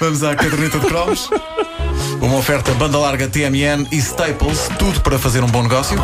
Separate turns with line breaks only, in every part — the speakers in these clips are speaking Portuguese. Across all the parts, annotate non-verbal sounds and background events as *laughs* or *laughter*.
Vamos à caderneta de cromos. Uma oferta banda larga TMN e Staples, tudo para fazer um bom negócio.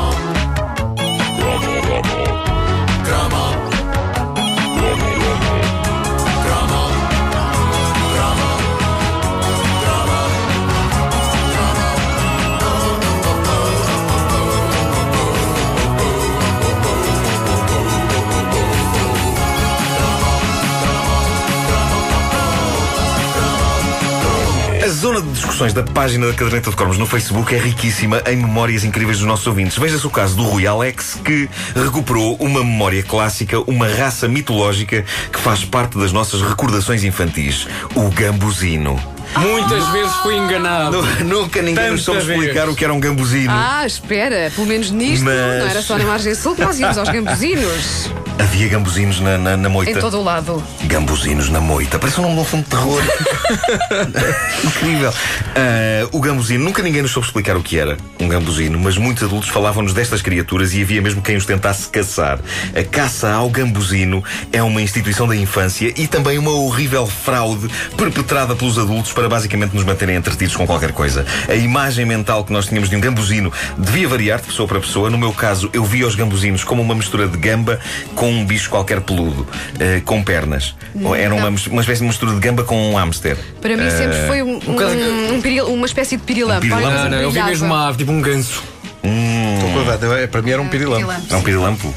Zona de discussões da página da Caderneta de Cromos no Facebook é riquíssima em memórias incríveis dos nossos ouvintes. Veja-se o caso do Rui Alex, que recuperou uma memória clássica, uma raça mitológica que faz parte das nossas recordações infantis: o gambuzino.
Muitas vezes fui enganado.
Nu- Nunca ninguém nos soube
Tanta
explicar
vez.
o que era um gambuzino.
Ah, espera, pelo menos nisto
Mas-
não era só na margem sul que nós íamos aos gambuzinos.
Havia gambuzinos na, na, na moita.
Em todo o lado.
Gambuzinos na moita. Parece um nome de um filme de terror. *laughs* Incrível. Ah, o gambuzino, nunca ninguém nos soube explicar o que era um gambuzino, mas muitos adultos falavam-nos destas criaturas e havia mesmo quem os tentasse caçar. A caça ao gambuzino é uma instituição da infância e também uma horrível fraude perpetrada pelos adultos para basicamente nos manterem entretidos com qualquer coisa. A imagem mental que nós tínhamos de um gambuzino devia variar de pessoa para pessoa. No meu caso, eu via os gambuzinos como uma mistura de gamba com um bicho qualquer peludo, eh, com pernas. Ou Era uma, uma espécie de mistura de gamba com um hamster.
Para mim sempre foi um, um- um piril- uma espécie de pirilampo.
Um pirilampo?
Não, não, eu vi mesmo uma ave, tipo um ganso.
Estou com a verdade, é, Para mim era um pirilampo.
É um pirilampo.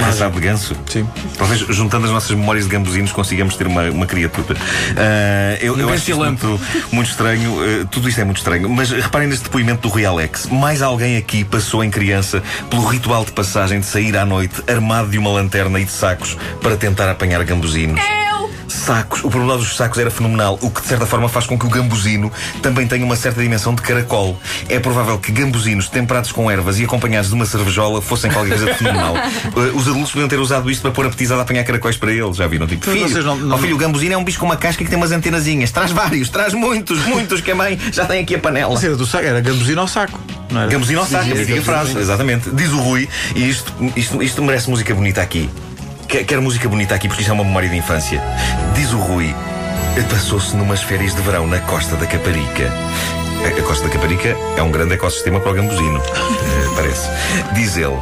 Raçado de ganso?
Sim.
Talvez juntando as nossas memórias de gambuzinos consigamos ter uma, uma criatura. Ah, eu eu acho muito, muito estranho. ah, tudo isto é muito estranho. Mas reparem neste depoimento do Rui Alex. Mais alguém aqui passou em criança pelo ritual de passagem de sair à noite armado de uma lanterna e de sacos para tentar apanhar gambuzinos. Sacos. O problema dos sacos era fenomenal, o que de certa forma faz com que o gambuzino também tenha uma certa dimensão de caracol. É provável que gambuzinos temperados com ervas e acompanhados de uma cervejola fossem qualquer coisa de fenomenal. Uh, *laughs* Os adultos podiam ter usado isto para pôr a petizada a apanhar caracóis para eles, já viram? Tipo, filho,
vocês não- não-
ó filho, o gambuzino é um bicho com uma casca que tem umas antenazinhas. Traz vários, traz muitos, *laughs* muitos, que a mãe já tem aqui a panela.
Mas era do saco, era gambuzino ao saco. Não era?
Gambuzino ao saco,
Sim,
a frase, exatamente. Diz o Rui, e isto, isto, isto merece música bonita aqui. Que- Quero música bonita aqui porque isto é uma memória de infância. Diz o Rui, passou-se numas férias de verão na Costa da Caparica. A a Costa da Caparica é um grande ecossistema para o gambuzino, *laughs* eh, parece. Diz ele.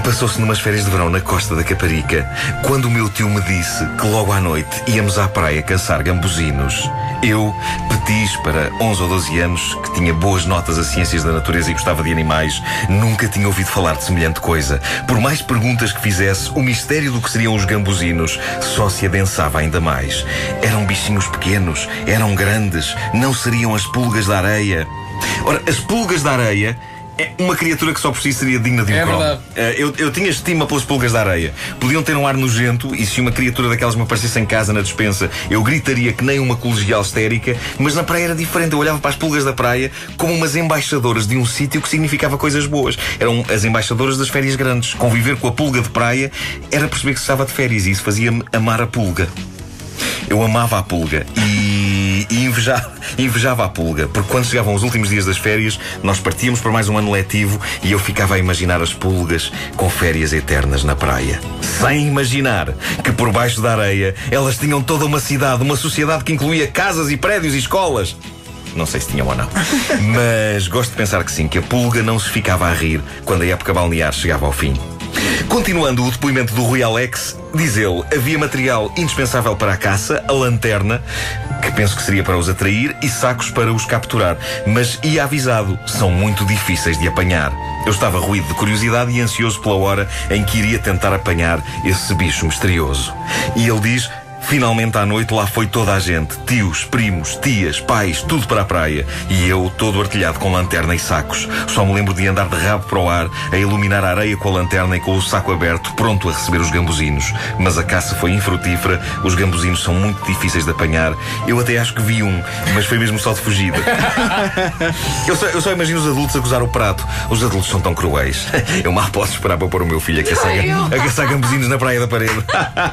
Passou-se numas férias de verão na Costa da Caparica quando o meu tio me disse que logo à noite íamos à praia caçar gambuzinos. Eu, petis para 11 ou 12 anos, que tinha boas notas a ciências da natureza e gostava de animais, nunca tinha ouvido falar de semelhante coisa. Por mais perguntas que fizesse, o mistério do que seriam os gambuzinos só se adensava ainda mais. Eram bichinhos pequenos, eram grandes, não seriam as pulgas da areia. Ora, as pulgas da areia é uma criatura que só por si seria digna de um
É
cromo.
verdade.
Eh, eu, eu tinha estima pelas pulgas da areia. Podiam ter um ar nojento e se uma criatura daquelas me aparecesse em casa na despensa, eu gritaria que nem uma colegial histérica, mas na praia era diferente. Eu olhava para as pulgas da praia como umas embaixadoras de um sítio que significava coisas boas. Eram as embaixadoras das férias grandes. Conviver com a pulga de praia era perceber que se estava de férias e isso fazia-me amar a pulga. Eu amava a pulga e, e invejava, *laughs* invejava a pulga, porque quando chegavam os últimos dias das férias, nós partíamos para mais um ano letivo e eu ficava a imaginar as pulgas com férias eternas na praia. Sem imaginar que por baixo da areia elas tinham toda uma cidade, uma sociedade que incluía casas e prédios e escolas. Não sei se tinham ou não. *laughs* Mas gosto de pensar que sim, que a pulga não se ficava a rir quando a época balnear chegava ao fim. Continuando o depoimento do Rui Alex, diz ele: havia material indispensável para a caça, a lanterna, que penso que seria para os atrair, e sacos para os capturar. Mas ia avisado: são muito difíceis de apanhar. Eu estava ruído de curiosidade e ansioso pela hora em que iria tentar apanhar esse bicho misterioso. E ele diz. Finalmente à noite lá foi toda a gente: tios, primos, tias, pais, tudo para a praia. E eu, todo artilhado com lanterna e sacos. Só me lembro de andar de rabo para o ar, a iluminar a areia com a lanterna e com o saco aberto, pronto a receber os gambuzinos. Mas a caça foi infrutífera, os gambuzinos são muito difíceis de apanhar. Eu até acho que vi um, mas foi mesmo só de fugida. *laughs* Eu só, eu só imagino os adultos a gozar o prato. Os adultos são tão cruéis. *laughs* Eu mal posso esperar para pôr o meu filho a caçar, a caçar gambuzinos na praia da parede.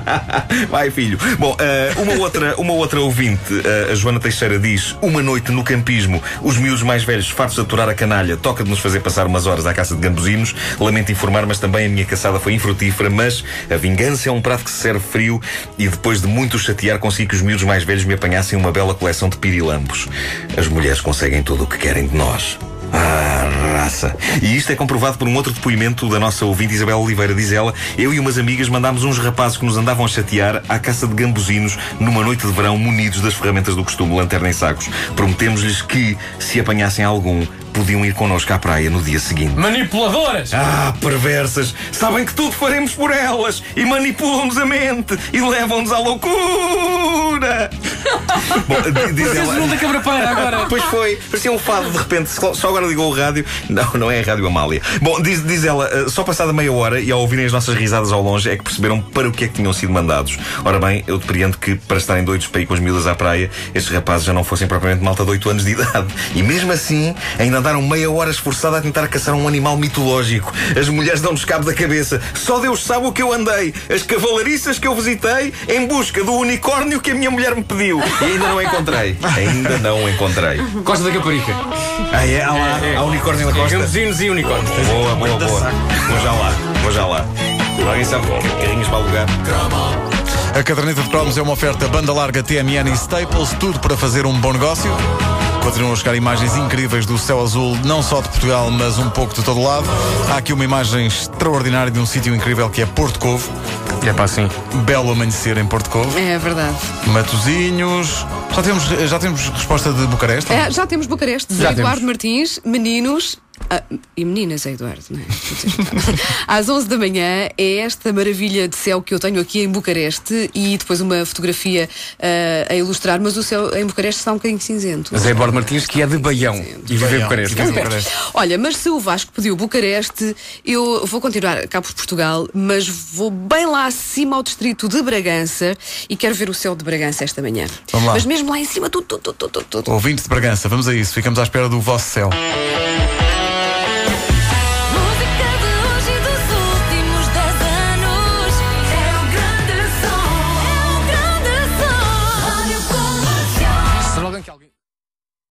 *laughs* Vai, filho, Bom, eh, uma, outra, uma outra ouvinte, eh, a Joana Teixeira, diz: Uma noite no campismo, os miúdos mais velhos, fartos de aturar a canalha, toca de nos fazer passar umas horas à caça de gambuzinos. Lamento informar, mas também a minha caçada foi infrutífera. Mas a vingança é um prato que se serve frio e depois de muito chatear, consegui que os miúdos mais velhos me apanhassem uma bela coleção de pirilambos. As mulheres conseguem tudo o que querem de nós. Ah, raça. E isto é comprovado por um outro depoimento da nossa ouvinte Isabel Oliveira. Diz ela: Eu e umas amigas mandámos uns rapazes que nos andavam a chatear à caça de gambuzinos numa noite de verão munidos das ferramentas do costume, lanterna em sacos. Prometemos-lhes que, se apanhassem algum, podiam ir connosco à praia no dia seguinte.
Manipuladoras!
Ah, perversas! Sabem que tudo faremos por elas e manipulam-nos a mente e levam-nos à loucura! *laughs* Bom, di- diz ela.
da agora! *laughs*
Pois foi, parecia um fado de repente, só só agora ligou o rádio. Não, não é a Rádio Amália. Bom, diz, diz ela, eh, só passada meia hora e ao ouvirem as nossas risadas ao longe é que perceberam para o que é que tinham sido mandados. Ora bem, eu depreendo que para estarem doidos para ir com as miúdas à praia, estes rapazes já não fossem propriamente malta de 8 anos de *laughs* idade. E mesmo assim, ainda andaram meia hora esforçada a tentar caçar um animal mitológico. As mulheres dão-nos cabo da cabeça. Só Deus sabe o que eu andei. As cavalariças que eu visitei em busca do unicórnio que a minha mulher me pediu. E ainda não encontrei. Ainda não encontrei.
Costa da Caparica.
Ah, é? Há lá, há unicórnio na costa.
Gambuzinos e unicórnios.
Boa, boa, boa. Vou já lá, vou já lá. Alguém sabe carrinhos para alugar?
A caderneta de cromos é uma oferta banda larga TMN e Staples, tudo para fazer um bom negócio. Continuam a chegar imagens incríveis do céu azul, não só de Portugal, mas um pouco de todo lado. Há aqui uma imagem extraordinária de um sítio incrível que é Porto Covo.
E é para assim.
Belo amanhecer em Porto Covo.
É verdade.
Matozinhos. Já temos, já temos resposta de Bucareste?
É, já temos Bucareste,
Já
Eduardo
temos.
Martins, meninos. Ah, e meninas, é Eduardo, não é? *laughs* Às 11 da manhã é esta maravilha de céu que eu tenho aqui em Bucareste e depois uma fotografia ah, a ilustrar, mas o céu em Bucareste está um bocadinho cinzento.
Mas é Eduardo Martins que é de Baião. E vive em Bucareste.
Bucareste.
Olha, mas se o Vasco pediu Bucareste, eu vou continuar cá por Portugal, mas vou bem lá acima ao distrito de Bragança e quero ver o céu de Bragança esta manhã.
Vamos lá.
Mas mesmo lá em cima, tudo, tudo, tudo, tudo, tudo.
Ouvinte de Bragança, vamos a isso. Ficamos à espera do vosso céu.